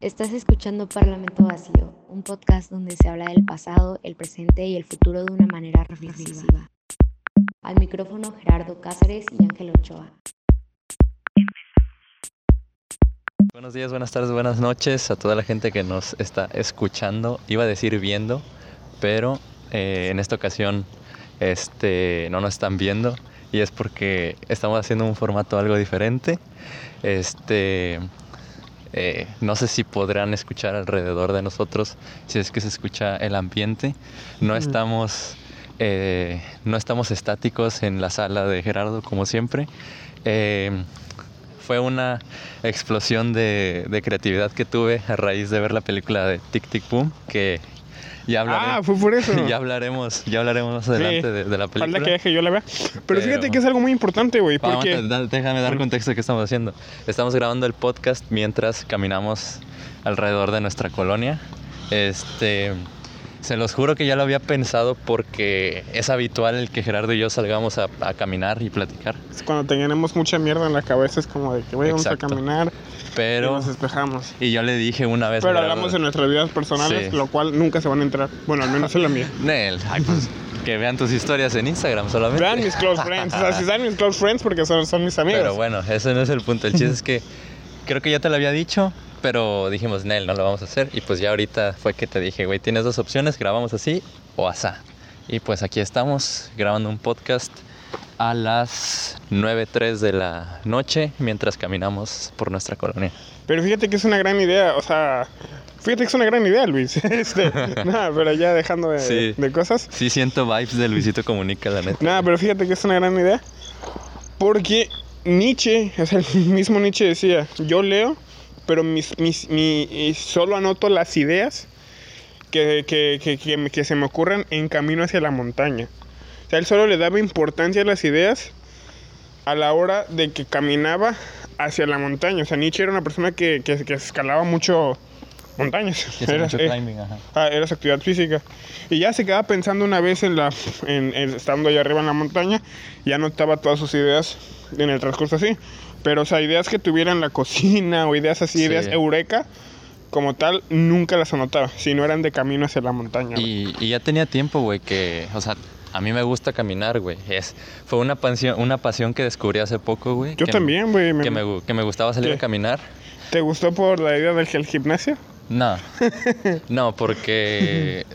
Estás escuchando Parlamento Vacío, un podcast donde se habla del pasado, el presente y el futuro de una manera reflexiva. Al micrófono Gerardo Cáceres y Ángel Ochoa. Buenos días, buenas tardes, buenas noches a toda la gente que nos está escuchando. Iba a decir viendo, pero eh, en esta ocasión este, no nos están viendo y es porque estamos haciendo un formato algo diferente. Este, eh, no sé si podrán escuchar alrededor de nosotros, si es que se escucha el ambiente. No estamos, eh, no estamos estáticos en la sala de Gerardo como siempre. Eh, fue una explosión de, de, creatividad que tuve a raíz de ver la película de Tic Tic Boom, que ya hablaremos, ah, fue por eso. ya hablaremos, ya hablaremos más adelante sí, de, de, la película. Que deje yo la vea. Pero, Pero, fíjate que es algo muy importante, güey, porque... Vamos, déjame dar contexto de qué estamos haciendo. Estamos grabando el podcast mientras caminamos alrededor de nuestra colonia. Este... Se los juro que ya lo había pensado porque es habitual el que Gerardo y yo salgamos a, a caminar y platicar. Cuando tenemos mucha mierda en la cabeza es como de que vamos a caminar pero y nos despejamos. Y yo le dije una vez. Pero hablamos de nuestras vidas personales, sí. lo cual nunca se van a enterar. Bueno, al menos en la mía. Nel, ay, pues, que vean tus historias en Instagram solamente. Vean mis close friends. O sea, si están mis close friends porque son, son mis amigos. Pero bueno, ese no es el punto. El chiste es que creo que ya te lo había dicho, pero dijimos, Nel, no lo vamos a hacer. Y pues ya ahorita fue que te dije, güey, tienes dos opciones, grabamos así o asá. Y pues aquí estamos grabando un podcast a las 9.03 de la noche mientras caminamos por nuestra colonia. Pero fíjate que es una gran idea, o sea, fíjate que es una gran idea, Luis. Este, nada, pero ya dejando de, sí, de, cosas. Sí, siento vibes de Luisito Comunica, la neta. Nada, pero fíjate que es una gran idea. Porque Nietzsche, o sea, el mismo Nietzsche decía, yo leo, pero mis, mis, mi, solo anoto las ideas que, que, que, que, se me ocurran en camino hacia la montaña. O sea, él solo le daba importancia a las ideas a la hora de que caminaba hacia la montaña. O sea, Nietzsche era una persona que, que, que escalaba mucho montañas. Era, mucho climbing, ajá. Ah, era su actividad física. Y ya se quedaba pensando una vez en la, en, en, estando allá arriba en la montaña, ya anotaba todas sus ideas en el transcurso así. Pero, o sea, ideas que tuvieran la cocina o ideas así, sí. ideas eureka, como tal, nunca las anotaba, si no eran de camino hacia la montaña. Y, y, ya tenía tiempo, güey, que, o sea, a mí me gusta caminar, güey. Es, fue una pasión, una pasión que descubrí hace poco, güey. Yo también, güey. Que me, que me gustaba salir ¿Qué? a caminar. ¿Te gustó por la idea del gimnasio? No. no, porque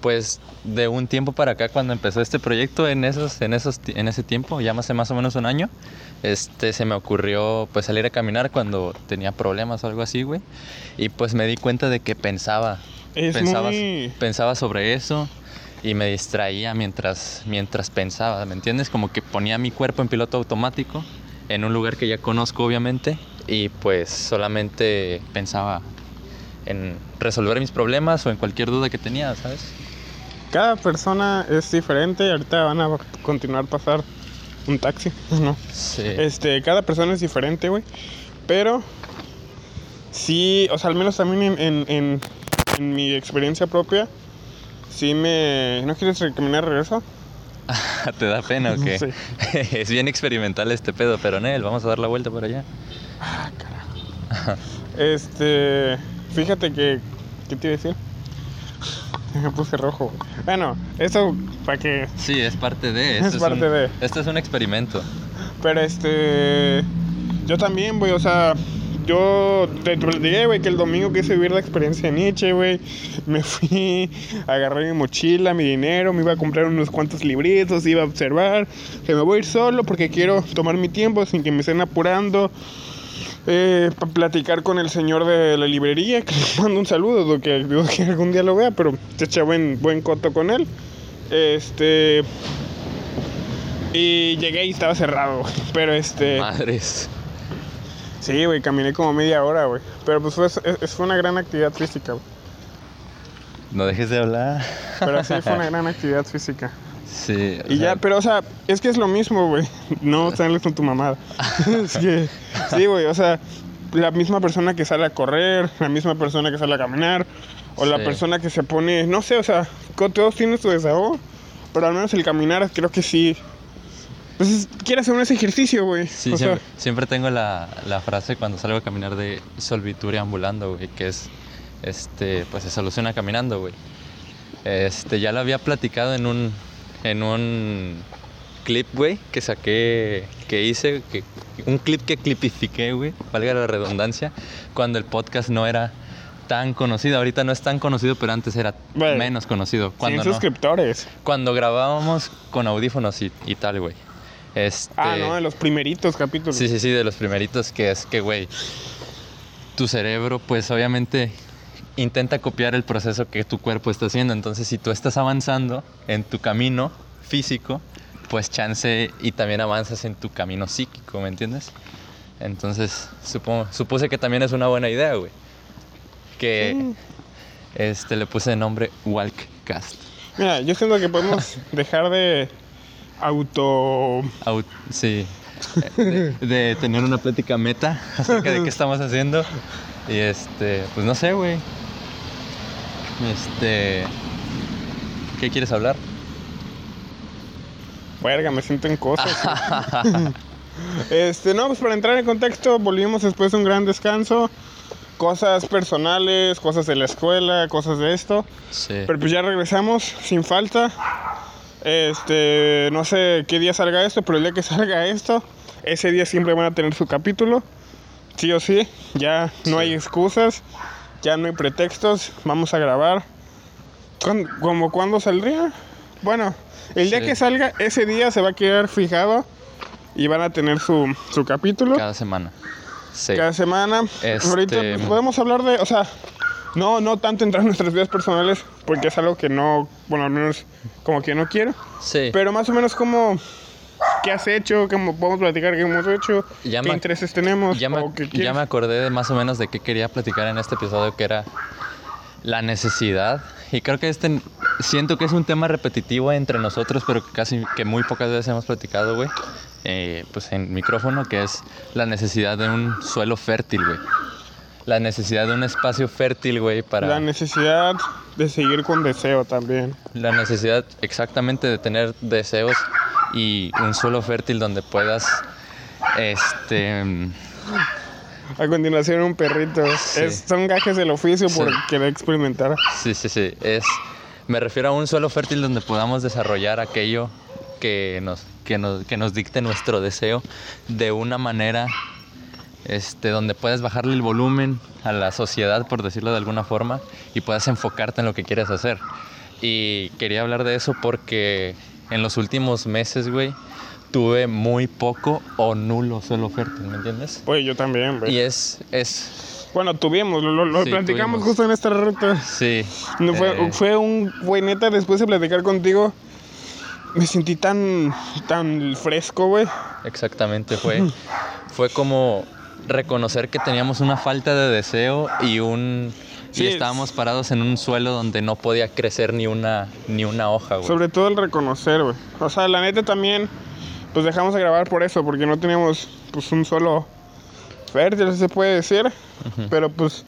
pues de un tiempo para acá cuando empezó este proyecto en esos en esos en ese tiempo ya hace más o menos un año este se me ocurrió pues salir a caminar cuando tenía problemas o algo así güey y pues me di cuenta de que pensaba es pensaba muy... pensaba sobre eso y me distraía mientras, mientras pensaba, ¿me entiendes? Como que ponía mi cuerpo en piloto automático en un lugar que ya conozco obviamente y pues solamente pensaba en resolver mis problemas o en cualquier duda que tenía, ¿sabes? Cada persona es diferente y ahorita van a continuar pasar un taxi, ¿no? Sí. Este, cada persona es diferente, güey. Pero sí, o sea, al menos también en, en, en, en mi experiencia propia, sí me... ¿No quieres caminar regreso? ¿Te da pena o qué? Sí. es bien experimental este pedo, pero Nel, vamos a dar la vuelta por allá. Ah, carajo. este... Fíjate que... ¿Qué te iba a decir? Me puse rojo. Bueno, eso para que... Sí, es parte de... Es parte un, de... Esto es un experimento. Pero este... Yo también, güey, o sea yo te platiqué, güey, que el domingo quise vivir la experiencia de Nietzsche, güey. Me fui, agarré mi mochila, mi dinero, me iba a comprar unos cuantos libritos, iba a observar. Que me voy a ir solo porque quiero tomar mi tiempo sin que me estén apurando. Eh, para platicar con el señor de la librería, que le mando un saludo, que dudo que algún día lo vea, pero te eché buen, buen coto con él. Este. Y llegué y estaba cerrado, pero este. Madres. Sí, güey, caminé como media hora, güey. Pero pues fue, fue una gran actividad física, güey. No dejes de hablar. Pero sí, fue una gran actividad física. Sí. Y sea... ya, pero o sea, es que es lo mismo, güey. No sales con tu mamada. es que, sí, güey, o sea, la misma persona que sale a correr, la misma persona que sale a caminar, o sí. la persona que se pone, no sé, o sea, todos tienen su desahogo, pero al menos el caminar creo que sí Entonces, quiere hacer un ese ejercicio, güey. Sí, siempre, siempre tengo la, la frase cuando salgo a caminar de solviture ambulando, güey, que es, este, pues se soluciona caminando, güey. Este, ya lo había platicado en un, en un clip, güey, que saqué, que hice, que, un clip que clipifiqué, güey, valga la redundancia, cuando el podcast no era tan conocido. Ahorita no es tan conocido, pero antes era menos conocido. 100 Cuando, no- suscriptores. cuando grabábamos con audífonos y, y tal, güey. Este, Ah, no, en los primeritos capítulos. Sí, sí, sí, de los primeritos que es que, güey, tu cerebro, pues obviamente intenta copiar el proceso que tu cuerpo está haciendo. Entonces, si tú estás avanzando en tu camino físico, pues chance y también avanzas en tu camino psíquico, ¿me entiendes? Entonces, supongo, supuse que también es una buena idea, güey. Que Sí. este, le puse de nombre Walkcast. Mira, yo siento que podemos dejar de auto... Au- sí. De, de tener una plática meta acerca de qué estamos haciendo. Y este, pues no sé, güey. Este. ¿Qué quieres hablar? Verga, me siento en cosas. este, no, pues para entrar en contexto, volvimos después de un gran descanso. Cosas personales, cosas de la escuela, cosas de esto. Sí. Pero pues ya regresamos sin falta. Este, no sé qué día salga esto, pero el día que salga esto, ese día siempre van a tener su capítulo. Sí o sí, ya no Sí. hay excusas, ya no hay pretextos, vamos a grabar. ¿Cuándo- ¿Como cuándo saldría? Bueno, el día Sí. que salga, ese día se va a quedar fijado y van a tener su, su capítulo Cada semana. Sí. cada semana. Este- Ahorita pues, podemos hablar de, o sea, no, no tanto entrar en nuestras vidas personales, porque es algo que no, bueno, al menos como que no quiero, Sí. pero más o menos como, ¿qué has hecho? ¿Cómo podemos platicar qué hemos hecho? Ya ¿Qué me- intereses tenemos? ya, me, ¿O qué ya me acordé de más o menos de qué quería platicar en este episodio, que era la necesidad. Y creo que este siento que es un tema repetitivo entre nosotros, pero que casi que muy pocas veces hemos platicado, güey. eh, pues en micrófono, que es la necesidad de un suelo fértil, güey. La necesidad de un espacio fértil, güey, para... La necesidad de seguir con deseo también. La necesidad exactamente de tener deseos y un suelo fértil donde puedas, este... A continuación un perrito. Sí. Es- son gajes del oficio por Sí. querer experimentar. Sí, sí, sí. Es, me refiero a un suelo fértil donde podamos desarrollar aquello que nos, que nos, que nos dicte nuestro deseo de una manera este, donde puedes bajarle el volumen a la sociedad, por decirlo de alguna forma, y puedas enfocarte en lo que quieres hacer. Y quería hablar de eso porque en los últimos meses, güey, tuve muy poco o nulo suelo fértil, ¿me entiendes? Pues yo también, güey. Y es, es, Bueno, tuvimos, lo, lo- lo Sí, platicamos tuvimos. justo en esta ruta. sí. No, fue, eh, fue un güey neta después de platicar contigo. Me sentí tan tan fresco, güey. Exactamente, fue, fue como reconocer que teníamos una falta de deseo y un Sí, y es- estábamos parados en un suelo donde no podía crecer ni una ni una hoja, güey. Sobre todo el reconocer, güey. O sea, la neta también pues dejamos de grabar por eso, porque no teníamos pues un solo fértil, si se puede decir. Pero pues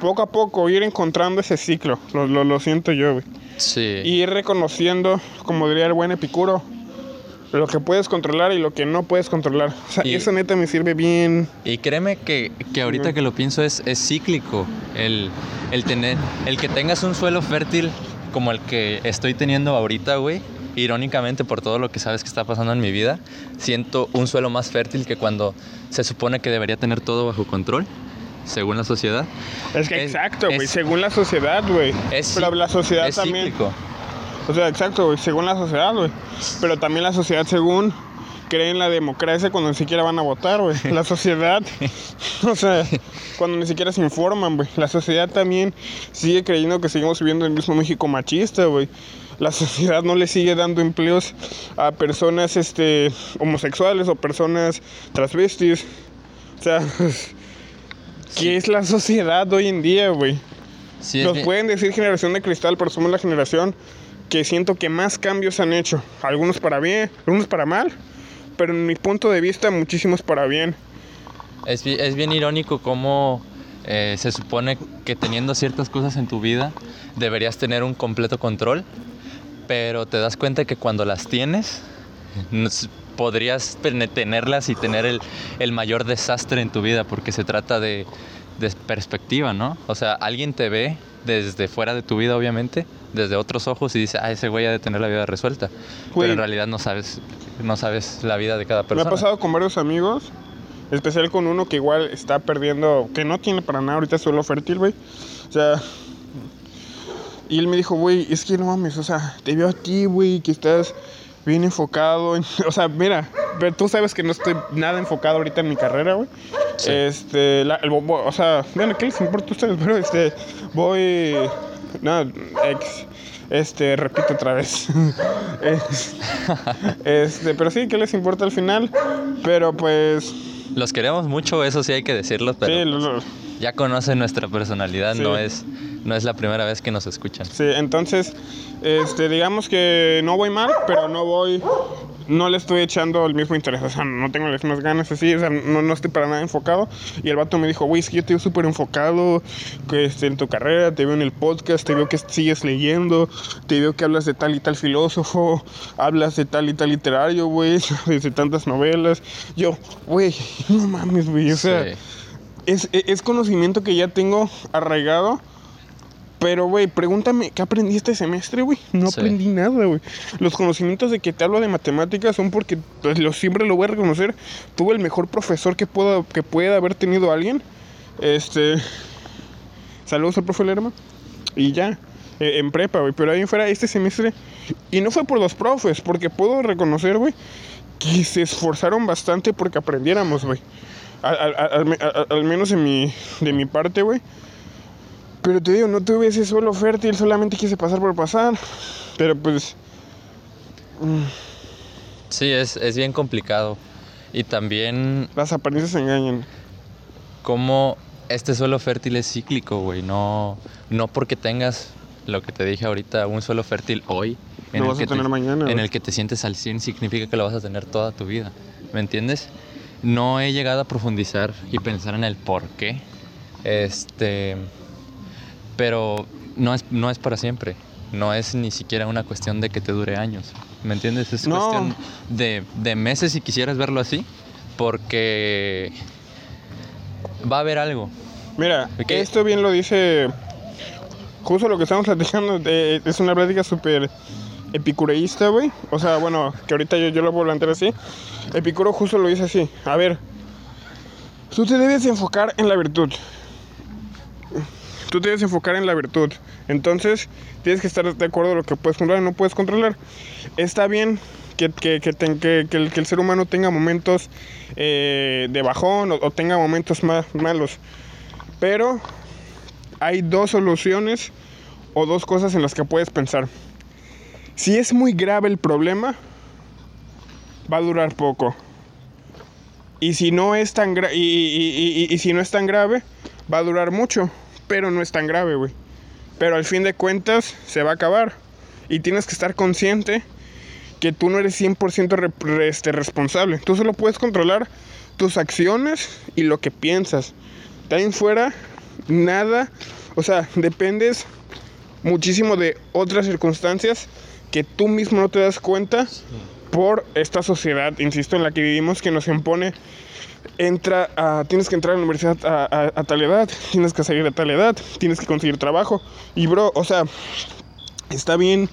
poco a poco ir encontrando ese ciclo, lo, lo, lo siento yo, güey. Sí. Y ir reconociendo, como diría el buen Epicuro, lo que puedes controlar y lo que no puedes controlar. O sea, Y- eso neta me sirve bien. Y créeme que, que ahorita Ujú. que lo pienso es, es cíclico el, el tener, el que tengas un suelo fértil como el que estoy teniendo ahorita, güey. Irónicamente por todo lo que sabes que está pasando en mi vida, siento un suelo más fértil que cuando se supone que debería tener todo bajo control, según la sociedad. Es que Es- exacto, güey, según la sociedad, güey. Es, Pero la sociedad es también. cíclico. O sea, exacto, güey, según la sociedad, güey. Pero también la sociedad según cree en la democracia cuando ni siquiera van a votar, güey. La sociedad, o sea, cuando ni siquiera se informan, güey. La sociedad también sigue creyendo que seguimos viviendo en el mismo México machista, güey. La sociedad no le sigue dando empleos a personas este, homosexuales o personas transvestis. O sea, ¿qué es la sociedad hoy en día, güey? Sí, Nos pueden decir generación de cristal, pero somos la generación que siento que más cambios han hecho. Algunos para bien, algunos para mal, pero en mi punto de vista muchísimos para bien. Es, es bien irónico cómo eh, se supone que teniendo ciertas cosas en tu vida deberías tener un completo control, pero te das cuenta que cuando las tienes, podrías tenerlas y tener el, el mayor desastre en tu vida porque se trata de, de perspectiva, ¿no? O sea, alguien te ve desde fuera de tu vida, obviamente, desde otros ojos y dice, ah, ese güey ha de tener la vida resuelta. Güey. Pero en realidad no sabes, no sabes la vida de cada Me persona. ha pasado con varios amigos, especial con uno que igual está perdiendo, que no tiene para nada ahorita suelo fértil, güey. O sea, y él me dijo, güey, es que no mames, o sea, te veo a ti, güey, que estás bien enfocado. en- o sea, mira, pero tú sabes que no estoy nada enfocado ahorita en mi carrera, güey. Sí. Este, la- el o sea, bueno, ¿qué les importa a ustedes? Pero este, voy, no, ex, este, repito otra vez. Es- este, pero sí, ¿qué les importa al final? Pero pues, Los queremos mucho, eso sí hay que decirlo, pero sí, lo- ya conocen nuestra personalidad, Sí. no, es, no es la primera vez que nos escuchan. sí, entonces, este, digamos que no voy mal, pero no voy, no le estoy echando el mismo interés, o sea, no tengo las mismas ganas así, o sea, no, no estoy para nada enfocado. Y el vato me dijo, güey, es que yo te veo súper enfocado que, este, en tu carrera, te veo en el podcast, te veo que sigues leyendo, te veo que hablas de tal y tal filósofo, hablas de tal y tal literario, güey, de tantas novelas. Yo, güey, no mames, güey, o sea... Sí. es, e, es conocimiento que ya tengo arraigado. Pero, güey, pregúntame, ¿qué aprendí este semestre, güey? No Sí. aprendí nada, güey. Los conocimientos de que te hablo de matemáticas son porque, pues, lo, siempre lo voy a reconocer. Tuve el mejor profesor que, pueda, que pueda haber tenido alguien. Este... Saludos al profe Lerma. Y ya, eh, en prepa, güey. Pero ahí fuera, este semestre... Y no fue por los profes, porque puedo reconocer, güey, que se esforzaron bastante porque aprendiéramos, güey. Al, al- al- al menos en mi, de mi parte, güey. Pero te digo, no tuve ese suelo fértil, solamente quise pasar por pasar. Pero pues, Sí, es, es bien complicado. Y también las apariencias engañan. como este suelo fértil es cíclico, güey. No, no porque tengas lo que te dije ahorita, un suelo fértil hoy. Lo vas a que tener te, mañana, En güey. el que te sientes al 100 significa que lo vas a tener toda tu vida. ¿Me entiendes? No he llegado a profundizar y pensar en el por qué. Este. Pero no es, no es para siempre. No es ni siquiera una cuestión de que te dure años. ¿Me entiendes? Es No. cuestión de, de meses si quisieras verlo así. Porque va a haber algo. Mira, Ok. esto bien lo dice. Justo lo que estamos platicando de- es una plática súper epicureísta, güey. O sea, bueno, que ahorita yo, yo lo puedo plantear así. Epicuro justo lo dice así. A ver, tú te debes enfocar en la virtud. Tú te debes enfocar en la virtud. Entonces, tienes que estar de acuerdo a lo que puedes controlar y no puedes controlar. Está bien que, que, que, que- que el, que ser humano tenga momentos eh, de bajón o, tenga momentos más malos. Pero hay dos soluciones o dos cosas en las que puedes pensar. Si es muy grave el problema, va a durar poco. Y si no es tan gra- y- y si no es tan grave, va a durar mucho, pero no es tan grave, güey. Pero al fin de cuentas se va a acabar y tienes que estar consciente que tú no eres 100% re- re- este, responsable. Tú solo puedes controlar tus acciones y lo que piensas. De ahí en fuera, nada. O sea, dependes muchísimo de otras circunstancias que tú mismo no te das cuenta por esta sociedad, insisto, en la que vivimos, que nos impone. Entra tienes que entrar a la universidad a tal edad, tienes que salir a tal edad, tienes que conseguir trabajo. Y bro, o sea, está bien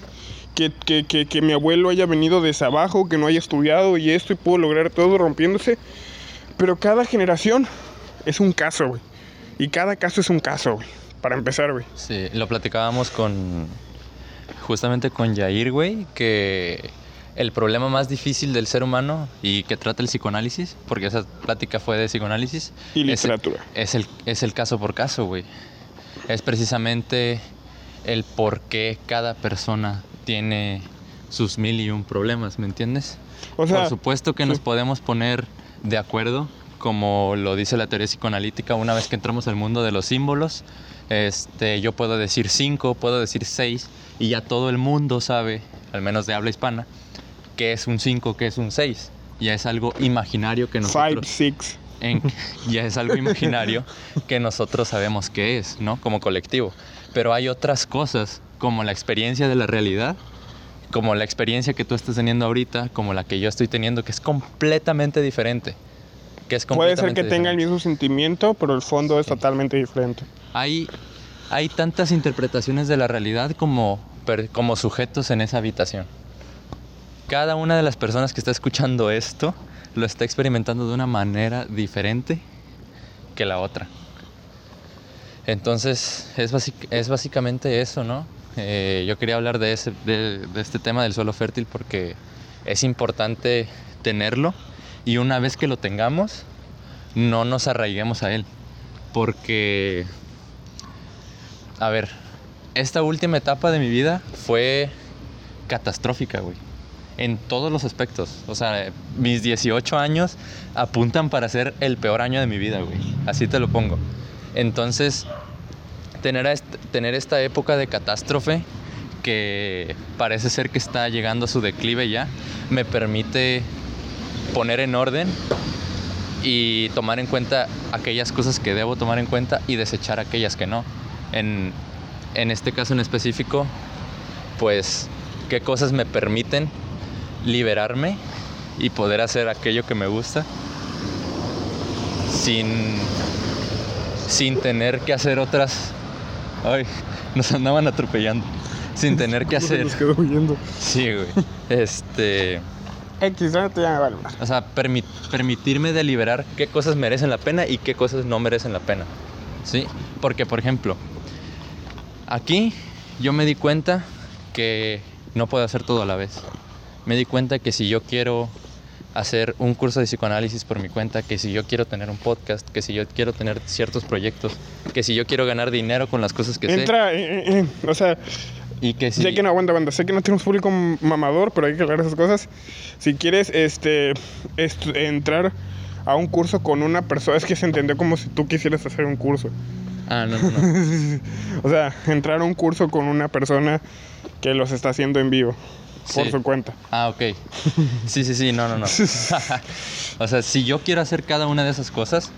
que, que, que, que mi abuelo haya venido desde abajo, que no haya estudiado y esto y pudo lograr todo rompiéndose. Pero cada generación es un caso, güey. Y cada caso es un caso, güey. Para empezar, güey. Sí, lo platicábamos con. Justamente con Yair, güey, que el problema más difícil del ser humano y que trata el psicoanálisis, porque esa plática fue de psicoanálisis, Y es- literatura. Es, el, es el caso por caso, güey. Es precisamente el por qué cada persona tiene sus mil y un problemas, ¿me entiendes? O sea, Por supuesto que sí. nos podemos poner de acuerdo, como lo dice la teoría psicoanalítica, una vez que entramos al mundo de los símbolos, este, yo puedo decir cinco, puedo decir seis, y ya todo el mundo sabe, al menos de habla hispana, qué es un 5, qué es un 6. Ya es algo imaginario que nosotros six. en- ya es algo imaginario que nosotros sabemos qué es, ¿no? Como colectivo. Pero hay otras cosas, como la experiencia de la realidad, como la experiencia que tú estás teniendo ahorita, como la que yo estoy teniendo, que es completamente diferente. Que es Puede ser que tenga el mismo sentimiento, pero el fondo es totalmente diferente. Hay, hay tantas interpretaciones de la realidad como, como sujetos en esa habitación. Cada una de las personas que está escuchando esto lo está experimentando de una manera diferente que la otra. Entonces, es, es básicamente eso, ¿no? Eh, yo quería hablar de, ese, de, de este tema del suelo fértil porque es importante tenerlo y una vez que lo tengamos, no nos arraiguemos a él. Porque, a ver, esta última etapa de mi vida fue catastrófica, güey. En todos los aspectos. O sea, mis 18 años apuntan para ser el peor año de mi vida, güey. Así te lo pongo. Entonces, tener, est- tener esta época de catástrofe que parece ser que está llegando a su declive ya, me permite poner en orden y tomar en cuenta aquellas cosas que debo tomar en cuenta y desechar aquellas que no. En, en este caso en específico, pues, qué cosas me permiten liberarme y poder hacer aquello que me gusta sin, sin tener que hacer otras... Ay, nos andaban atropellando. Sin tener que hacer... Nos quedó huyendo. Sí, güey. Este... X, ya me más. O sea, permi- permitirme deliberar qué cosas merecen la pena y qué cosas no merecen la pena. ¿Sí? Porque, por ejemplo, aquí yo me di cuenta que no puedo hacer todo a la vez. Me di cuenta que si yo quiero hacer un curso de psicoanálisis por mi cuenta, que si yo quiero tener un podcast, que si yo quiero tener ciertos proyectos, que si yo quiero ganar dinero con las cosas que Entra, eh, eh, eh, o sea, sé y que si sé que no aguanta, banda, sé que no tenemos público mamador, pero hay que hablar de esas cosas. Si quieres, este, entrar a un curso con una persona, es que se entendió como si tú quisieras hacer un curso. Ah, no, no, no. o sea, entrar a un curso con una persona que los está haciendo en vivo, por Sí. su cuenta. Ah, ok. Sí, sí, sí, no, no, no. o sea, si yo quiero hacer cada una de esas cosas,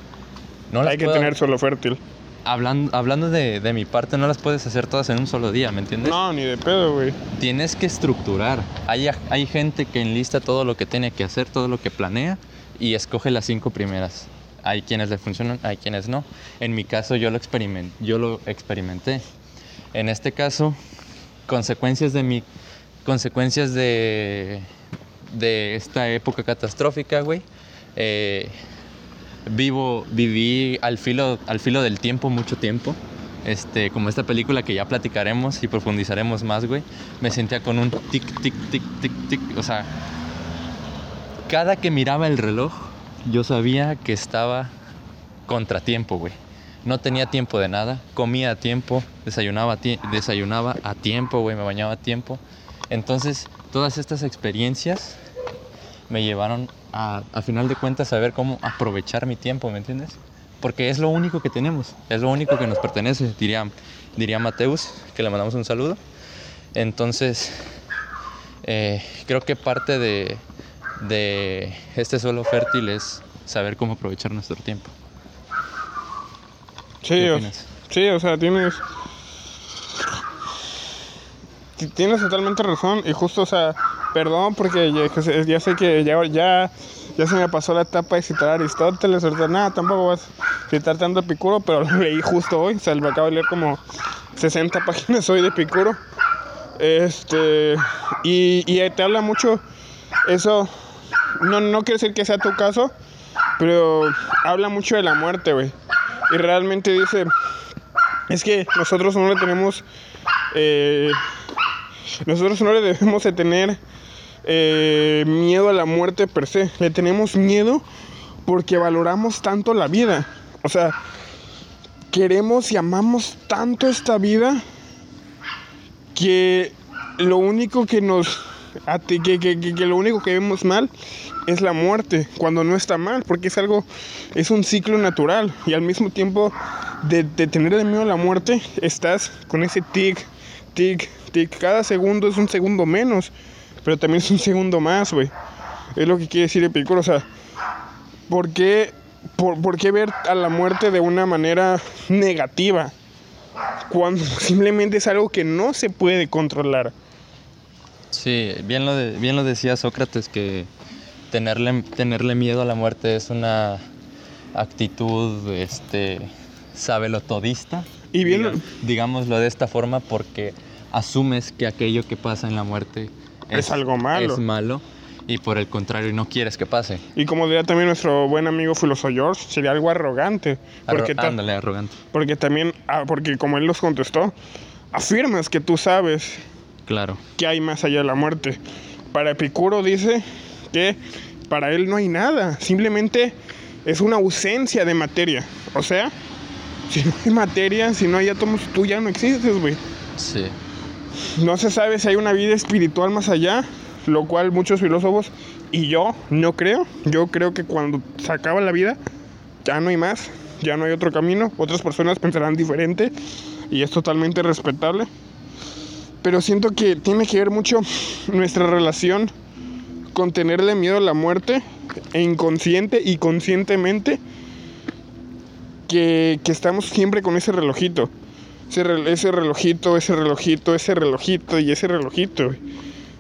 no hay que puedo- tener suelo fértil. Hablando, hablando de, de mi parte, no las puedes hacer todas en un solo día, ¿me entiendes? No, ni de pedo, güey. Tienes que estructurar. Hay, hay gente que enlista todo lo que tiene que hacer, todo lo que planea y escoge las cinco primeras. Hay quienes le funcionan, hay quienes no. En mi caso yo lo, experimen- yo lo experimenté. En este caso, consecuencias de mi consecuencias de de esta época catastrófica, güey. Eh, vivo viví al filo al filo del tiempo mucho tiempo. Este, como esta película que ya platicaremos y profundizaremos más, güey. Me sentía con un tic tic tic tic tic, o sea, cada que miraba el reloj, yo sabía que estaba contratiempo, güey. No tenía tiempo de nada, comía a tiempo, desayunaba a, tie- desayunaba a tiempo, güey, me bañaba a tiempo. Entonces, todas estas experiencias me llevaron a, a final de cuentas, a saber cómo aprovechar mi tiempo, ¿me entiendes? Porque es lo único que tenemos, es lo único que nos pertenece, diría, diría Mateus, que le mandamos un saludo. Entonces, eh, creo que parte de, de este suelo fértil es saber cómo aprovechar nuestro tiempo. Sí, o sea, tienes. Ti- Tienes totalmente razón. Y justo, o sea, perdón porque ya, sé- que ya, ya, se me pasó la etapa de citar a Aristóteles. Ahorita nada, tampoco vas a citar tanto a Epicuro, pero lo leí justo hoy. O sea, me acabo de leer como 60 páginas hoy de Epicuro. Este. Y, y te habla mucho. Eso. No, no quiere decir que sea tu caso, pero habla mucho de la muerte, güey. Y realmente dice, es que nosotros no le tenemos, eh, nosotros no le debemos de tener eh, miedo a la muerte per se. Le tenemos miedo porque valoramos tanto la vida. O sea, queremos y amamos tanto esta vida que lo único que nos que, lo único que vemos mal es la muerte cuando no está mal porque es algo es un ciclo natural y al mismo tiempo de, tener miedo a la muerte estás con ese tic tic tic cada segundo es un segundo menos pero también es un segundo más güey es lo que quiere decir Epicuro o sea ¿por qué, por, por qué ver a la muerte de una manera negativa cuando simplemente es algo que no se puede controlar Sí, bien lo, de- bien lo decía Sócrates que tenerle, tenerle miedo a la muerte es una actitud, este, sabelotodista. Y bien lo- Diga- digámoslo de esta forma porque asumes que aquello que pasa en la muerte Es algo malo. Es malo y por el contrario no quieres que pase. Y como diría también nuestro buen amigo filósofo George, sería algo arrogante. Porque, Arro- ándale, arrogante. porque también, ah, porque como él nos contestó, afirmas que tú sabes Claro. que hay más allá de la muerte. Para Epicuro dice que para él no hay nada, simplemente es una ausencia de materia. O sea, si no hay materia, si no hay átomos, tú ya no existes, güey. Sí. No se sabe si hay una vida espiritual más allá, lo cual muchos filósofos y yo no creo. Yo creo que cuando se acaba la vida, ya no hay más, ya no hay otro camino. Otras personas pensarán diferente y es totalmente respetable. Pero siento que tiene que ver mucho nuestra relación con tenerle miedo a la muerte e inconsciente y conscientemente que, que estamos siempre con ese relojito. Ese, ese relojito, ese relojito, ese relojito y ese relojito. güey.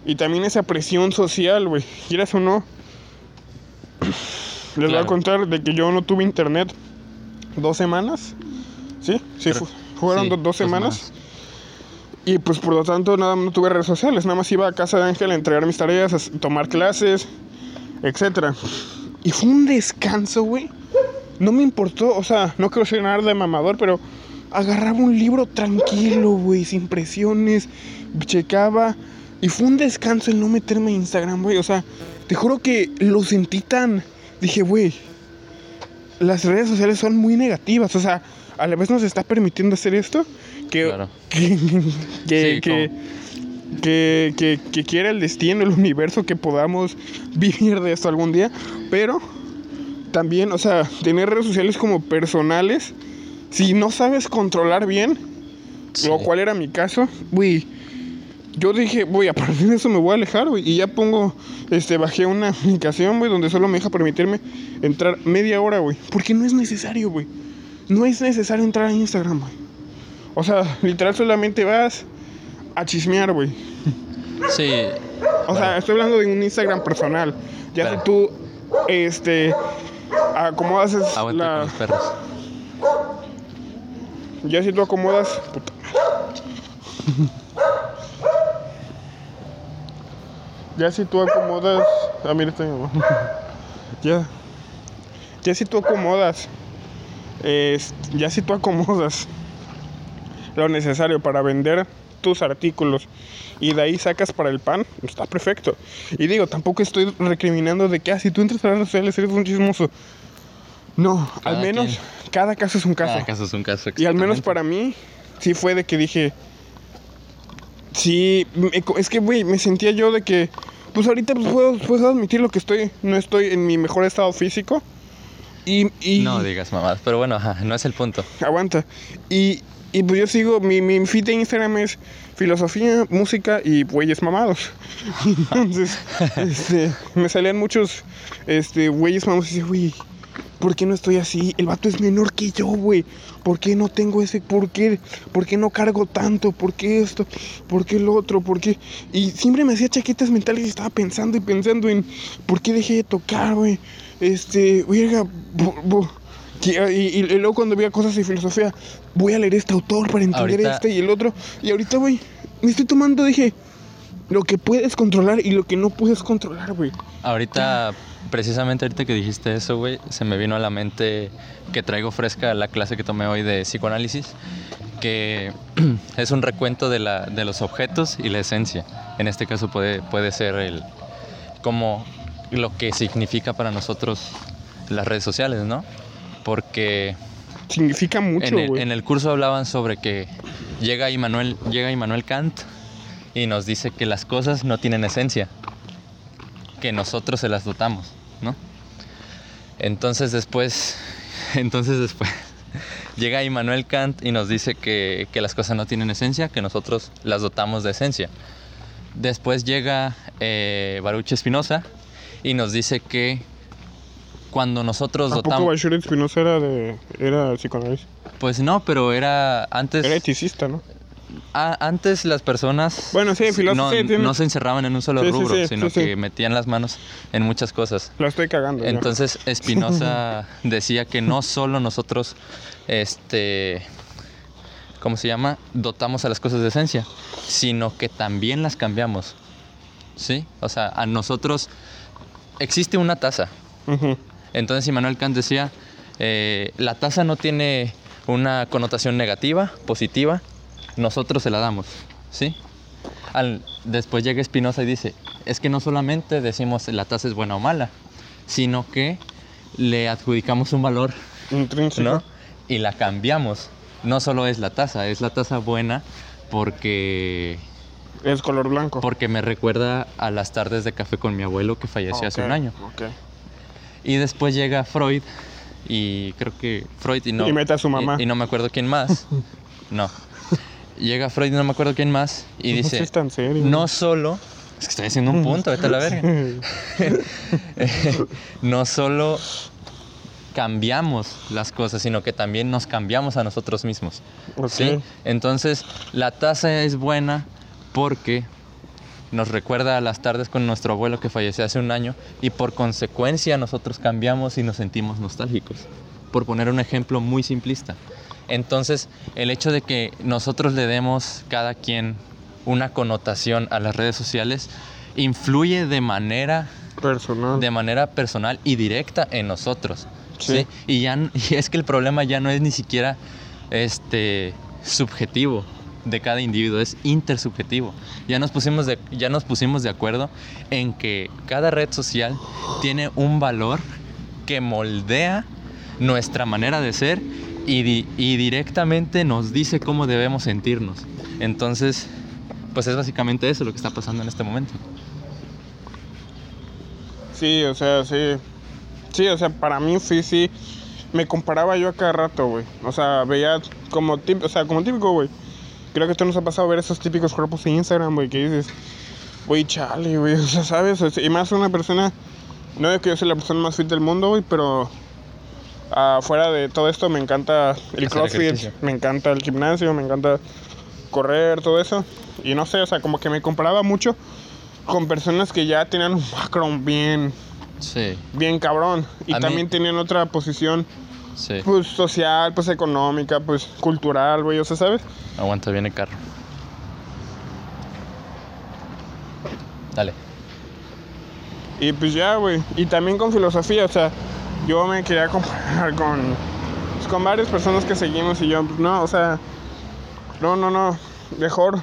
Y también esa presión social, güey. Quieras o no. Les voy a Claro. contar de que yo no tuve internet dos semanas. ¿Sí? Sí, fu- fueron sí, do- dos dos semanas. Y pues por lo tanto nada, no tuve redes sociales. Nada más iba a casa de Ángel a entregar mis tareas, a tomar clases, etcétera. Y fue un descanso, güey. No me importó, o sea, no quiero ser nada de mamador, pero agarraba un libro tranquilo, güey, sin presiones, checaba. Y fue un descanso el no meterme a Instagram, güey. O sea, te juro que lo sentí tan. Dije, güey, las redes sociales son muy negativas. O sea, a la vez nos está permitiendo hacer esto que. Claro. que, que, Sí, que, que, que- que quiera el destino, el universo, que podamos vivir de esto algún día. Pero también, o sea, tener redes sociales como personales, si no sabes controlar bien, Sí. lo cual era mi caso, güey. Yo dije, güey, a partir de eso me voy a alejar, güey. Y ya pongo, este, bajé una aplicación, güey, donde solo me deja permitirme entrar media hora, güey. Porque no es necesario, güey. No es necesario entrar a Instagram, güey. O sea, literal solamente vas a chismear, güey. Sí, O sea, estoy hablando de un Instagram personal. Ya Claro. si tú, este, acomodas es aguanta con la... los perros. Ya si tú acomodas... puta ya si tú acomodas... Ah, mira, está ya. Ya si tú acomodas... es- ya si tú acomodas lo necesario para vender tus artículos y de ahí sacas para el pan, está perfecto. Y digo, tampoco estoy recriminando de que ah, si tú entras a las redes sociales eres un chismoso. No, al menos quien. cada caso es un caso. Cada caso es un caso. Y al menos para mí, sí fue de que dije. Sí, es que, güey, me sentía yo de que. Pues ahorita pues, puedo, puedo admitir lo que estoy. No estoy en mi mejor estado físico. Y. y No digas mamadas, pero bueno, ajá, no es el punto. Aguanta. Y, y pues yo sigo. Mi, mi feed de Instagram es filosofía, música y güeyes mamados. Entonces, este, me salían muchos este, güeyes mamados y dije, güey. ¿Por qué no estoy así? El vato es menor que yo, güey. ¿Por qué no tengo ese? ¿Por qué? ¿Por qué no cargo tanto? ¿Por qué esto? ¿Por qué lo otro? ¿Por qué? Y siempre me hacía chaquetas mentales y estaba pensando y pensando en ¿por qué dejé de tocar, güey? Este, verga, bo- bo- y, y- y luego cuando veía cosas de filosofía, voy a leer este autor para entender Ahorita- este y el otro. Y ahorita, güey, me estoy tomando, dije, lo que puedes controlar y lo que no puedes controlar, güey. Ahorita, precisamente ahorita que dijiste eso, güey, se me vino a la mente que traigo fresca la clase que tomé hoy de psicoanálisis, que es un recuento de, la, de los objetos y la esencia. En este caso puede, puede ser el como lo que significa para nosotros las redes sociales, ¿no? Porque Significa mucho, en el, en el curso hablaban sobre que llega Immanuel, llega Immanuel Kant y nos dice que las cosas no tienen esencia, que nosotros se las dotamos, ¿no? Entonces después, entonces después llega Immanuel Kant y nos dice que, que las cosas no tienen esencia, que nosotros las dotamos de esencia. Después llega eh, Baruch Espinosa y nos dice que cuando nosotros ¿A poco dotamos... Bashir Espinosa era de. era psicoanálisis? Pues no, pero era antes... Era eticista, ¿no? a- antes las personas Bueno, sí, no, sí, no se encerraban en un solo Sí, rubro, sino que metían las manos en muchas cosas. La estoy cagando. Entonces Spinoza decía que no solo nosotros, este, ¿cómo se llama? Dotamos a las cosas de esencia, sino que también las cambiamos. ¿Sí? O sea, a nosotros existe una taza. Ujú. Entonces Immanuel Kant decía, eh, la taza no tiene una connotación negativa, positiva, nosotros se la damos. ¿Sí? Al- después llega Spinoza y dice, es que no solamente decimos la taza es buena o mala, sino que le adjudicamos un valor, Intrínseco. ¿no? Y la cambiamos. No solo es la taza, es la taza buena porque, Es color blanco. porque me recuerda a las tardes de café con mi abuelo que falleció hace un año. Y después llega Freud y creo que Freud y no... Y mete a su mamá. Y, no me acuerdo quién más. No. Llega Freud y no me acuerdo quién más y No dice... seas tan serio. No solo. Es que estoy haciendo un punto, vete a la verga. no solo cambiamos las cosas, sino que también nos cambiamos a nosotros mismos. Ok. ¿sí? Entonces, la taza es buena porque nos recuerda a las tardes con nuestro abuelo que falleció hace un año y por consecuencia nosotros cambiamos y nos sentimos nostálgicos. Por poner un ejemplo muy simplista. Entonces, el hecho de que nosotros le demos cada quien una connotación a las redes sociales influye de manera Personal. de manera personal y directa en nosotros. Sí. ¿sí? Y, ya, y es que el problema ya no es ni siquiera este, subjetivo de cada individuo, es intersubjetivo. Ya nos, pusimos de, ya nos pusimos de acuerdo en que cada red social tiene un valor que moldea nuestra manera de ser y, y directamente nos dice cómo debemos sentirnos. Entonces, pues es básicamente eso lo que está pasando en este momento. Sí, o sea, sí. Sí, o sea, para mí sí, sí. Me comparaba yo a cada rato, güey. O sea, veía como, tip- o sea, como típico, güey. Creo que esto nos ha pasado ver esos típicos cuerpos en Instagram, güey, que dices, güey, chale, güey. O sea, ¿sabes? Y más una persona, no es que yo sea la persona más fit del mundo, güey, pero afuera de todo esto me encanta el crossfit, ejercicio. me encanta el gimnasio, me encanta correr, todo eso. Y no sé, o sea, como que me comparaba mucho con personas que ya tenían un background bien, Sí, bien cabrón. Y A mí- también tenían otra posición, sí. pues, social, pues, económica, pues, cultural, güey, o sea, ¿sabes? Aguanta bien el carro. Dale. Y pues ya, güey. Y también con filosofía, o sea, yo me quería comparar con, pues, con varias personas que seguimos y yo, pues, no, o sea, no, no, no, mejor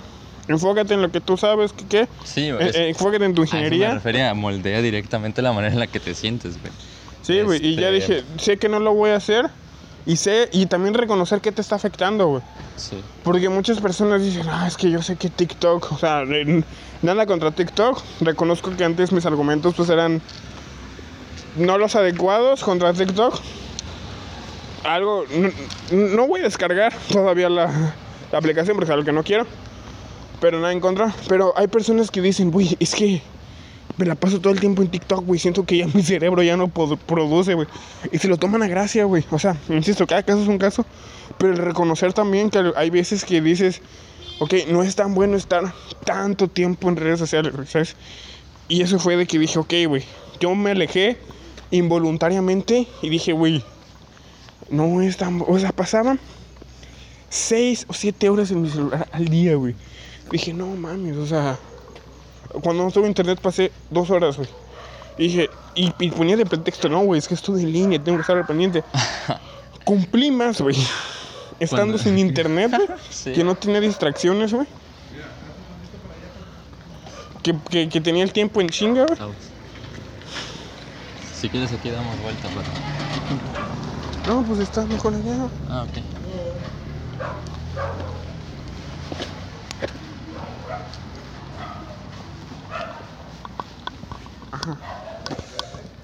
enfócate en lo que tú sabes, que qué. Sí, Eh, es- eh, enfócate en tu a eso me ingeniería. refería, moldea directamente la manera en la que te sientes, güey. Sí, güey, y ya Este- dije, sé que no lo voy a hacer y sé, y también reconocer qué te está afectando, güey. Sí. Porque muchas personas dicen, ah, es que yo sé que TikTok, o sea, nada contra TikTok. Reconozco que antes mis argumentos pues eran no los adecuados contra TikTok. Algo, no, no voy a descargar todavía la, la aplicación porque es algo que no quiero. Pero nada en contra. Pero hay personas que dicen, güey, es que me la paso todo el tiempo en TikTok, güey. Siento que ya mi cerebro ya no produ- produce, güey. Y se lo toman a gracia, güey. O sea, insisto, cada caso es un caso. Pero reconocer también que hay veces que dices, ok, no es tan bueno estar tanto tiempo en redes sociales, ¿sabes? Y eso fue de que dije, ok, güey. Yo me alejé involuntariamente y dije, güey, no es tan. O sea, pasaban seis o siete horas en mi celular al día, güey. Dije, no mames, o sea, cuando no tuve internet pasé dos horas, güey. Dije, y, y ponía de pretexto, no, güey, es que estoy en línea, tengo que estar al pendiente. Cumplí más, güey. Estando sin internet, güey. Sí. Que no tenía distracciones, güey. Que, que, que tenía el tiempo en chinga, güey. Si quieres aquí damos vuelta, pero... No, pues está mejor allá. Ah, ok.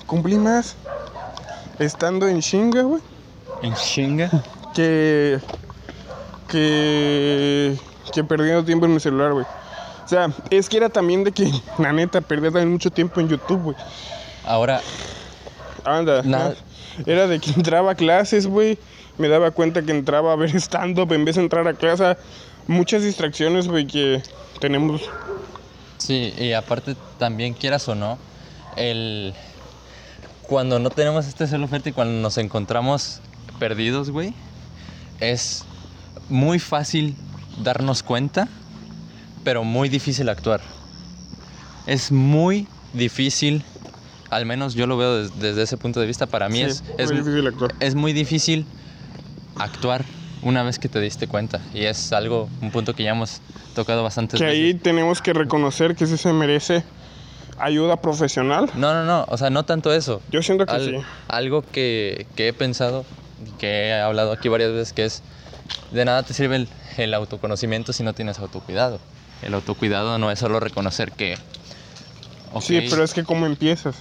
Cumplí más estando en chinga, güey. En chinga. que que que perdiendo tiempo en mi celular, güey. O sea, es que era también de que la neta perdía también mucho tiempo en YouTube, güey. Ahora, Anda. Era de que entraba a clases, güey. me daba cuenta que entraba a ver stand-up en vez de entrar a clase. Muchas distracciones, güey, que tenemos. Sí, y aparte también, quieras o no, el... Cuando no tenemos este celo fértil, cuando nos encontramos perdidos, güey, es muy fácil darnos cuenta, pero muy difícil actuar. Es muy difícil, al menos yo lo veo des- desde ese punto de vista, para mí Sí, es, es, muy difícil actuar. es muy difícil actuar una vez que te diste cuenta. Y es algo, un punto que ya hemos tocado bastantes Que ahí tenemos que reconocer que sí se merece ayuda profesional. No, no, no, o sea, no tanto eso. Yo siento que Al- sí. Algo que, que he pensado, que he hablado aquí varias veces, que es, de nada te sirve el, el autoconocimiento si no tienes autocuidado. El autocuidado no es solo reconocer que... Sí, pero es que cómo empiezas.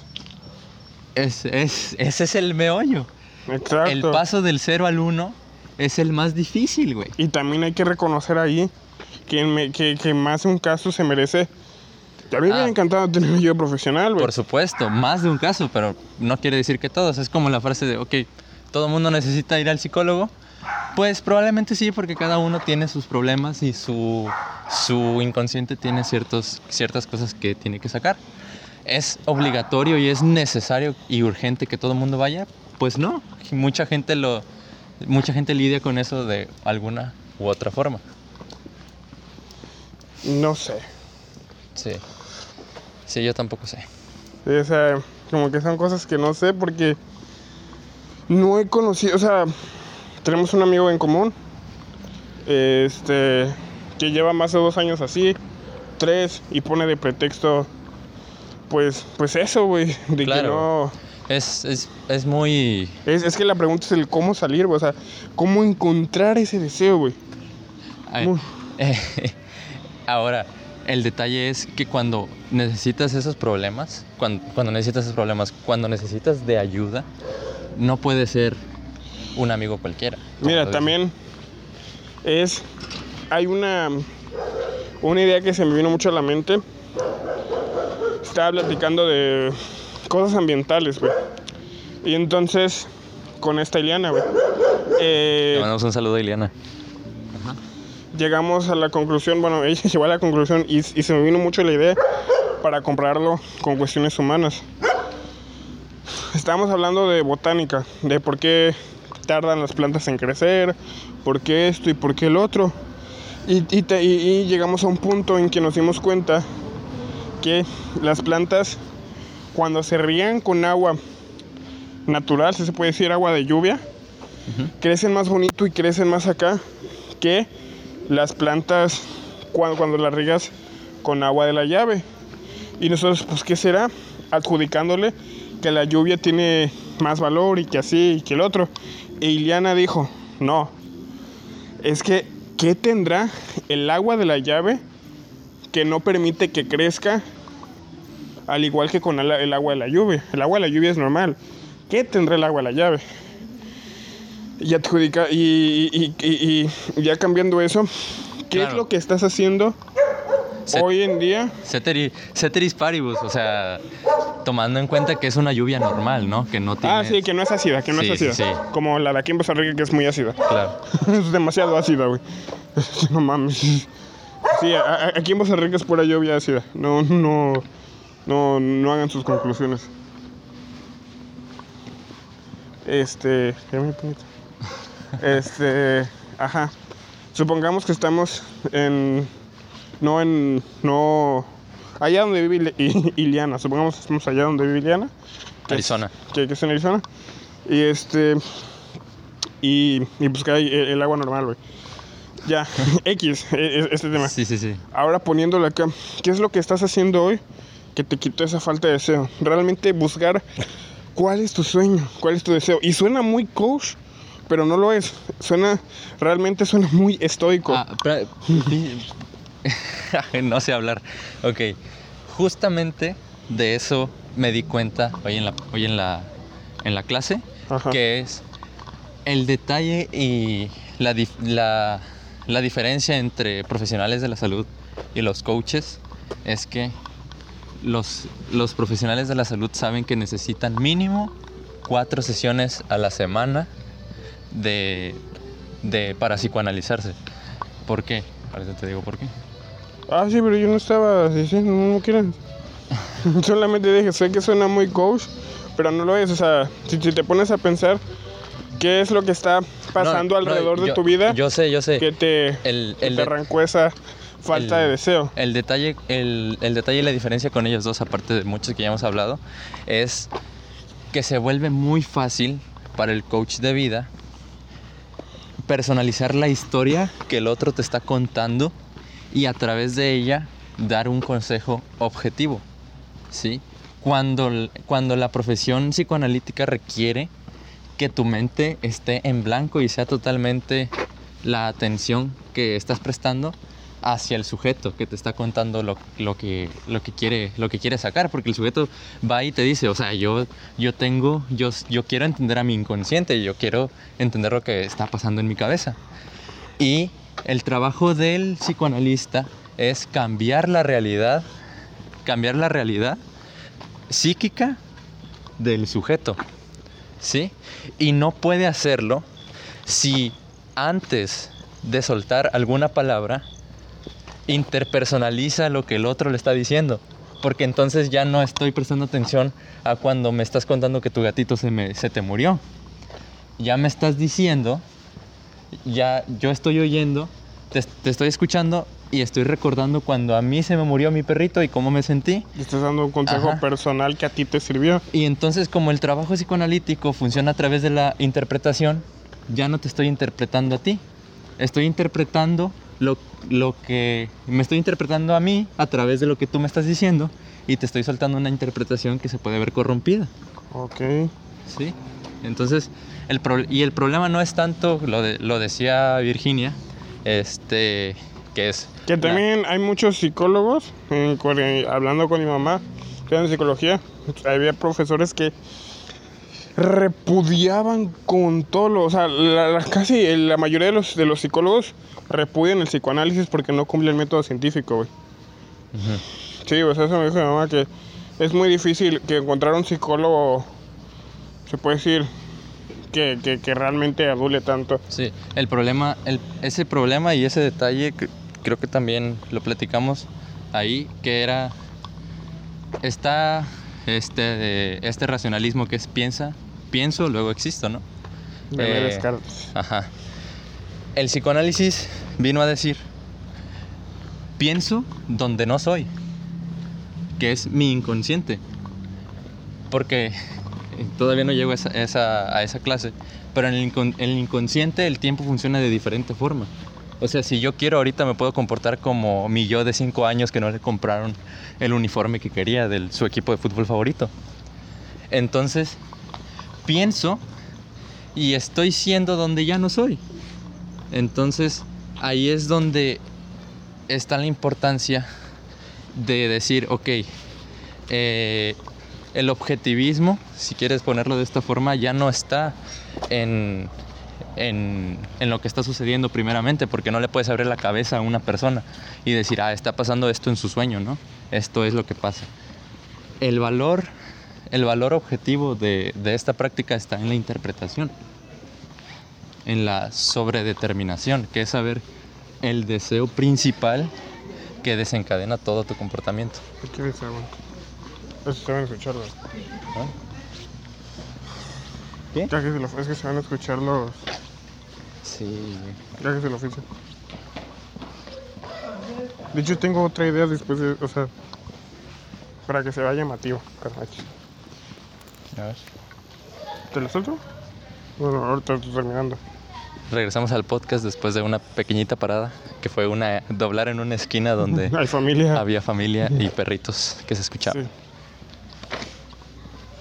es, es- ese es el meollo. Exacto. El paso del 0 al 1 es el más difícil, güey. Y también hay que reconocer ahí que, me- que, que más un caso se merece. A mí me Ah. ha encantado tener ayuda profesional, güey. Por supuesto, más de un caso, pero no quiere decir que todos. Es como la frase de, ok, todo mundo necesita ir al psicólogo. Pues probablemente sí, porque cada uno tiene sus problemas y su, su inconsciente tiene ciertos, ciertas cosas que tiene que sacar. ¿Es obligatorio y es necesario y urgente que todo el mundo vaya? Pues no. Mucha gente, lo, mucha gente lidia con eso de alguna u otra forma. No sé. Sí. Sí, yo tampoco sé. O sea, como que son cosas que no sé porque no he conocido, o sea, tenemos un amigo en común, este, que lleva más de dos años así, tres, y pone de pretexto, pues, pues eso, güey, de Claro. que no... Es, es, es muy... Es, es que la pregunta es el cómo salir, güey, o sea, cómo encontrar ese deseo, güey. Eh, ahora, el detalle es que cuando necesitas esos problemas, cuando, cuando necesitas esos problemas, cuando necesitas de ayuda, no puede ser un amigo cualquiera. Mira, también es. Hay una. Una idea que se me vino mucho a la mente. Estaba platicando de cosas ambientales, güey. Y entonces, con esta Iliana, güey. eh, Le mandamos un saludo a Ileana. Llegamos a la conclusión, bueno, ella llegó a la conclusión y, y se me vino mucho la idea para comprarlo con cuestiones humanas. Estábamos hablando de botánica, de por qué tardan las plantas en crecer, por qué esto y por qué el otro. Y, y te- y- y llegamos a un punto en que nos dimos cuenta que las plantas, cuando se rían con agua natural, si se puede decir agua de lluvia, crecen más bonito y crecen más acá que las plantas cuando, las riegas con agua de la llave. Y nosotros, pues, ¿qué será? Adjudicándole que la lluvia tiene más valor y que así y que el otro. E Iliana dijo, no, es que, ¿qué tendrá el agua de la llave que no permite que crezca al igual que con el agua de la lluvia? El agua de la lluvia es normal. ¿Qué tendrá el agua de la llave? Y adjudica y, y- y- y ya cambiando eso, ¿qué es lo que estás haciendo hoy en día? Ceteri- Ceteris paribus, o sea, tomando en cuenta que es una lluvia normal, ¿no? Que no tiene... Ah, sí, que no es ácida, que no Sí, es ácida. sí. Como la de aquí en Costa Rica, que es muy ácida. Claro. es demasiado ácida, güey. no mames. Sí, a- a- aquí en Costa Rica es pura lluvia ácida. No, no, no, no hagan sus conclusiones. Este, ya me puñeta. Este, ajá. Supongamos que estamos en, no en, no, allá donde vive Ili- Iliana. Supongamos que estamos allá donde vive Iliana. que es- Arizona. que, que es en Arizona. Y este, y, y pues que hay el, el agua normal, güey. Ya, X, e- e- este tema. Sí, sí, sí. Ahora poniéndolo acá, ¿qué es lo que estás haciendo hoy que te quitó esa falta de deseo? Realmente buscar cuál es tu sueño, cuál es tu deseo. Y suena muy coach, pero no lo es. Suena, realmente suena muy estoico. Ah, no sé hablar. Ok. Justamente de eso me di cuenta hoy en la, hoy en la, en la clase, Ajá. que es el detalle y la, la, la diferencia entre profesionales de la salud y los coaches es que los, los profesionales de la salud saben que necesitan mínimo cuatro sesiones a la semana de, de para psicoanalizarse. ¿Por qué? Ahorita te digo por qué. Ah, sí, pero yo no estaba diciendo, no, no quieran. Solamente dije, sé que suena muy coach, pero no lo es. O sea, si, si te pones a pensar qué es lo que está pasando No, no, alrededor de tu vida, Yo sé, yo sé. que te, El, que el te arrancó esa falta el- de deseo. El detalle, el, el detalle y la diferencia con ellos dos, aparte de muchos que ya hemos hablado, es que se vuelve muy fácil para el coach de vida personalizar la historia que el otro te está contando y a través de ella dar un consejo objetivo. ¿sí? Cuando, cuando la profesión psicoanalítica requiere que tu mente esté en blanco y sea totalmente la atención que estás prestando hacia el sujeto que te está contando lo, lo que, lo, que quiere, lo que quiere sacar, porque el sujeto va y te dice, o sea, yo, yo tengo, yo, yo quiero entender a mi inconsciente, yo quiero entender lo que está pasando en mi cabeza. Y el trabajo del psicoanalista es cambiar la realidad, cambiar la realidad psíquica del sujeto, ¿sí? Y no puede hacerlo si antes de soltar alguna palabra interpersonaliza lo que el otro le está diciendo. Porque entonces ya no estoy prestando atención a cuando me estás contando que tu gatito se, me- se te murió. Ya me estás diciendo, ya yo estoy oyendo, te, te estoy escuchando y estoy recordando cuando a mí se me murió mi perrito y cómo me sentí. Y estás dando un consejo Ajá. personal que a ti te sirvió. Y entonces como el trabajo psicoanalítico funciona a través de la interpretación, ya no te estoy interpretando a ti. Estoy interpretando lo, lo que me estoy interpretando a mí a través de lo que tú me estás diciendo y te estoy soltando una interpretación que se puede ver corrompida. Ok. ¿sí? Entonces, el pro- y el problema no es tanto, lo, de- lo decía Virginia, este, que es... Que la- también hay muchos psicólogos, en Corea- hablando con mi mamá, que en psicología, había profesores que repudiaban con todo lo, o sea, la- la- casi la mayoría de los, de los psicólogos repudian el psicoanálisis porque no cumple el método científico, güey. Sí, pues eso me dijo mi mamá que es muy difícil que encontrar un psicólogo, se puede decir, que, que, que realmente adule tanto. Sí, el problema, el- ese problema y ese detalle que- creo que también lo platicamos ahí, que era, está este, de- este racionalismo que es piensa, pienso, luego existo, ¿no? René Eh. Ajá. El psicoanálisis vino a decir, pienso donde no soy, que es mi inconsciente. Porque todavía no llego a esa, a esa clase, pero en el inconsciente el tiempo funciona de diferente forma. O sea, si yo quiero ahorita me puedo comportar como mi yo de 5 años que no le compraron el uniforme que quería de su equipo de fútbol favorito. Entonces, pienso y estoy siendo donde ya no soy. Entonces, ahí es donde está la importancia de decir, ok, eh, el objetivismo, si quieres ponerlo de esta forma, ya no está en, en, en lo que está sucediendo primeramente, porque no le puedes abrir la cabeza a una persona y decir, ah, está pasando esto en su sueño, ¿no? Esto es lo que pasa. El valor, el valor objetivo de, de esta práctica está en la interpretación, en la sobredeterminación, que es saber el deseo principal que desencadena todo tu comportamiento. ¿Qué agua? Eso se van a escuchar, güey. ¿no? ¿Qué? Ya que se lo, es que se van a escuchar los. Sí. Ya que se lo oficio. De hecho, tengo otra idea después de. O sea. Para que se vaya llamativo. Aquí. A ver. ¿Te lo suelto? Bueno, ahorita estoy terminando. Regresamos al podcast después de una pequeñita parada, que fue una doblar en una esquina donde Hay familia. había familia y perritos que se escuchaban. Sí.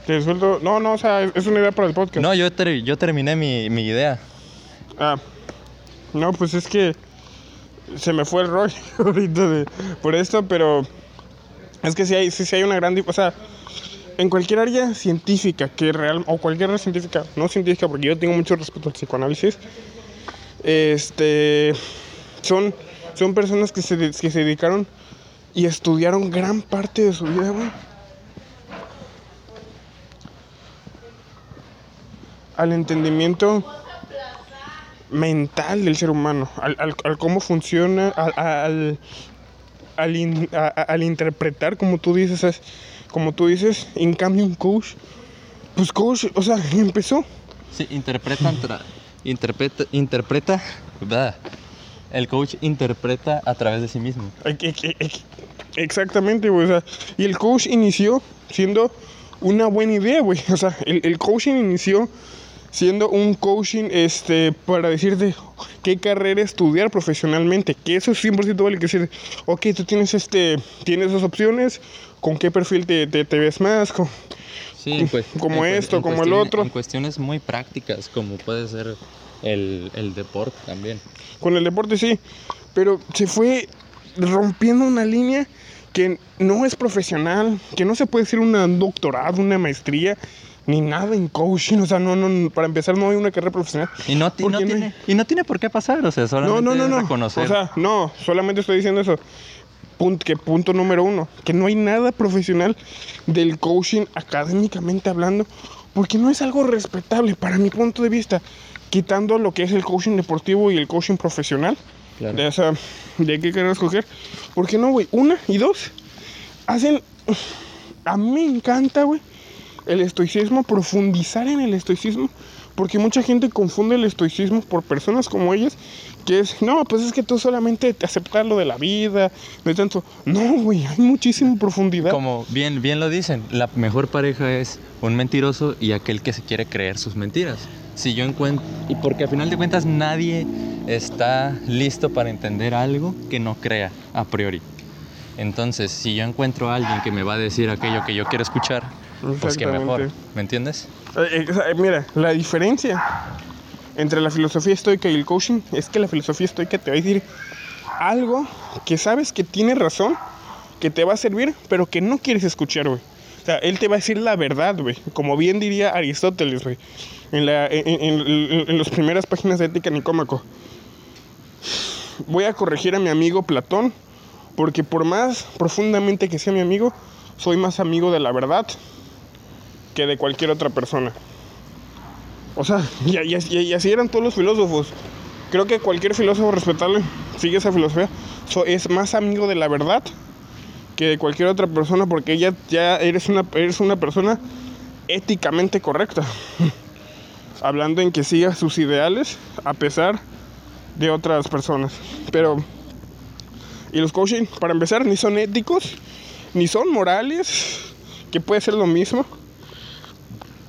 ¿Te suelto? No, no, o sea, es es una idea para el podcast. No, yo, ter- yo terminé mi, mi idea. Ah, no, pues es que se me fue el rollo ahorita de, por esto, pero es que sí hay, sí, sí hay una gran... O sea, en cualquier área científica, que real, o cualquier área científica, no científica, porque yo tengo mucho respeto al psicoanálisis, este, son, son personas que se, que se dedicaron y estudiaron gran parte de su vida. Al entendimiento mental del ser humano, al, al- al cómo funciona, al, al, al in- a- a- al interpretar, como tú dices, es- como tú dices, en cambio un coach, pues coach, o sea, empezó, Sí, interpretan, interpreta, interpreta, el coach interpreta a través de sí mismo. exactamente, güey, o sea, y el coach inició siendo una buena idea, güey, o sea, el, el coaching inició siendo un coaching este, para decirte qué carrera estudiar profesionalmente, que eso es 100% vale que decir, ok, tú tienes, este, tienes dos opciones, con qué perfil te, te, te ves más, con- Sí, en cues- Como en esto, en como el otro. En cuestiones muy prácticas, como puede ser el, el deporte también. con el deporte sí, pero se fue rompiendo una línea que no es profesional, que no se puede decir un doctorado, una maestría, ni nada en coaching, o sea, no, no, para empezar no hay una carrera profesional. Y no, ti- ¿Por no qué no tiene, hay? y no tiene por qué pasar, o sea, No, solamente no, no, no. reconocer. O sea, no, solamente estoy diciendo eso. Punto, que punto número uno, que no hay nada profesional del coaching académicamente hablando, porque no es algo respetable para mi punto de vista, quitando lo que es el coaching deportivo y el coaching profesional. Claro. De, esa, de qué querer escoger. Porque no, güey. Una y dos. Hacen. A mí me encanta, güey. El estoicismo, profundizar en el estoicismo. Porque mucha gente confunde el estoicismo por personas como ellas. Que es, no, pues es que tú solamente te aceptar lo de la vida. No tanto. No, güey. Hay muchísima profundidad. Como bien, bien lo dicen, la mejor pareja es un mentiroso y aquel que se quiere creer sus mentiras. Si yo encuentro, y porque a final de cuentas nadie está listo para entender algo que no crea a priori. Entonces, si yo encuentro a alguien que me va a decir aquello que yo quiero escuchar, pues que mejor. ¿me entiendes? Eh, eh, eh, mira, la diferencia entre la filosofía estoica y el coaching es que la filosofía estoica te va a decir algo que sabes que tiene razón, que te va a servir, pero que no quieres escuchar, güey. O sea, él te va a decir la verdad, güey. Como bien diría Aristóteles, güey. En, la, en, en- en- en las primeras páginas de Ética Nicómaco. Voy a corregir a mi amigo Platón, porque por más profundamente que sea mi amigo, soy más amigo de la verdad que de cualquier otra persona. O sea, y, así eran todos los filósofos. Creo que cualquier filósofo respetable sigue esa filosofía. So, es más amigo de la verdad que de cualquier otra persona porque ya, ya eres, una, eres una persona éticamente correcta. Hablando en que siga sus ideales a pesar de otras personas. Pero, y los coaching, para empezar, ni son éticos, ni son morales, que puede ser lo mismo.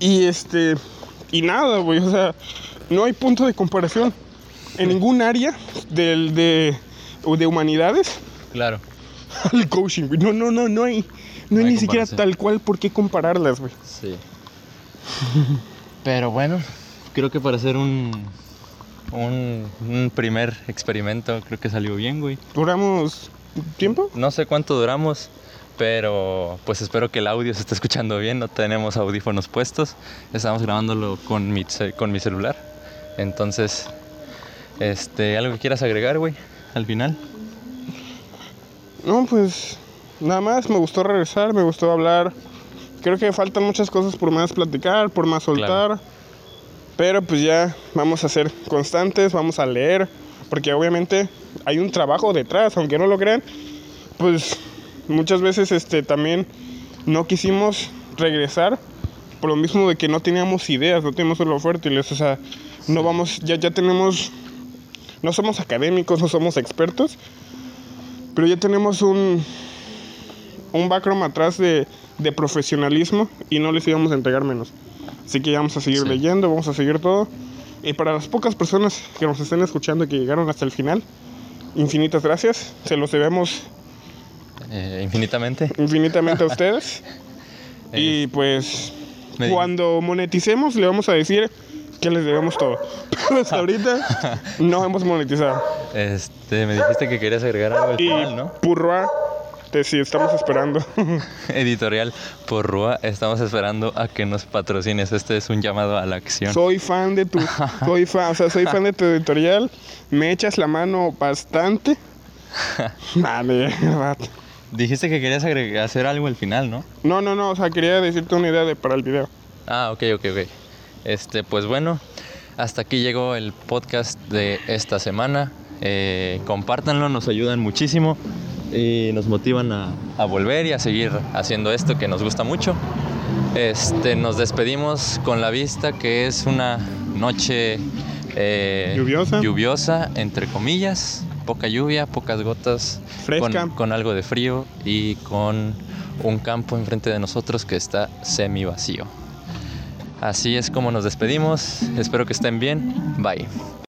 Y este. Y nada, güey. O sea, no hay punto de comparación en ningún área del, de, o de humanidades Claro. al coaching, güey. No, no, no, no hay. No, hay hay ni siquiera tal cual por qué compararlas, güey. Sí. Pero bueno, creo que para hacer un, un, un primer experimento, creo que salió bien, güey. ¿Duramos tiempo? No sé cuánto duramos, pero pues espero que el audio se esté escuchando bien. No tenemos audífonos puestos. Estamos grabándolo con mi, con mi celular. Entonces, este, ¿algo que quieras agregar, güey? Al final. No, pues nada más, me gustó regresar, me gustó hablar. Creo que faltan muchas cosas por más platicar, por más soltar. Claro. Pero pues ya vamos a ser constantes, vamos a leer, porque obviamente hay un trabajo detrás, aunque no lo crean. Pues muchas veces este también no quisimos regresar por lo mismo de que no teníamos ideas, no teníamos solo fértiles, o sea, no vamos, ya, ya tenemos, no somos académicos, no somos expertos, pero ya tenemos un, un background atrás de, de profesionalismo y no les íbamos a entregar menos. Así que ya vamos a seguir Sí. leyendo, vamos a seguir todo. Y para las pocas personas que nos estén escuchando y que llegaron hasta el final, infinitas gracias. Se los debemos Eh, infinitamente. infinitamente a ustedes. y Eh, pues me di- cuando moneticemos le vamos a decir que les debemos todo. Pero hasta ahorita no hemos monetizado. Este, me dijiste que querías agregar algo al Y final, ¿no? Purroa, te sí estamos esperando. Editorial por Rúa, estamos esperando a que nos patrocines. Este es un llamado a la acción. soy fan de tu, soy fan, o sea, soy fan de tu editorial. Me echas la mano bastante. Vale. Dijiste que querías agregar, hacer algo al final, ¿no? No, no, no, o sea, quería decirte una idea de para el video. Ah, ok, ok, ok. Este, pues bueno, hasta aquí llegó el podcast de esta semana. Eh, compártanlo, nos ayudan muchísimo y nos motivan a, a, volver y a seguir haciendo esto que nos gusta mucho. Este, nos despedimos con la vista que es una noche eh, lluviosa. lluviosa, entre comillas, poca lluvia, pocas gotas, Fresca. Con, con algo de frío y con un campo enfrente de nosotros que está semi vacío. Así es como nos despedimos. Espero que estén bien. Bye.